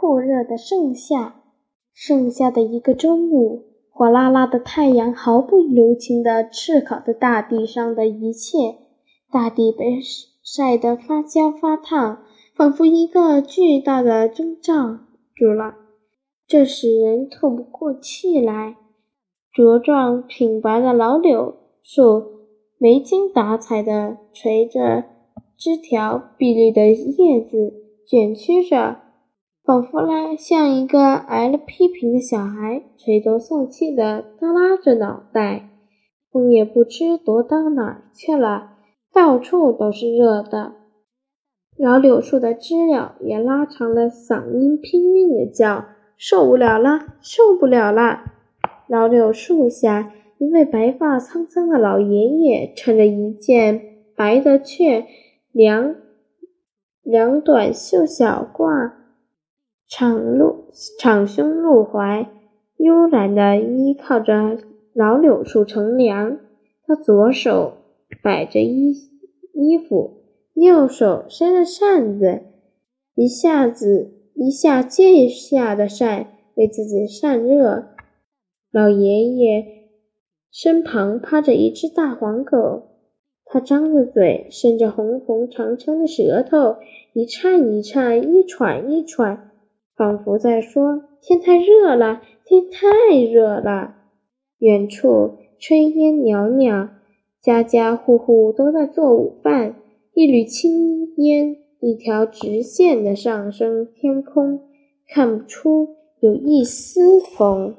酷热的盛夏。盛夏的一个中午，火辣辣的太阳毫不留情地炙烤着大地上的一切，大地被晒得发焦发烫，仿佛一个巨大的针罩住了，这使人透不过气来。茁壮挺拔的老柳树，没精打采地垂着枝条，碧绿的叶子卷曲着。仿佛来像一个挨了批评的小孩，垂头丧气地耷拉着脑袋。风也不知躲到哪儿去了，到处都是热的。老柳树的知了也拉长了嗓音，拼命地叫：“受不了了，受不了了！”老柳树下，一位白发苍苍的老爷爷，穿着一件白的却凉凉短袖小褂。敞露敞胸露怀，悠然地依靠着老柳树乘凉。他左手摆着衣衣服，右手扇着扇子，一下子一下接一下的扇，为自己散热。老爷爷身旁趴着一只大黄狗，它张着嘴，伸着红红长长的舌头，一颤一颤，一喘一喘。仿佛在说：“天太热了，天太热了。”远处炊烟袅袅，家家户户都在做午饭。一缕青烟，一条直线的上升天空，看不出有一丝风。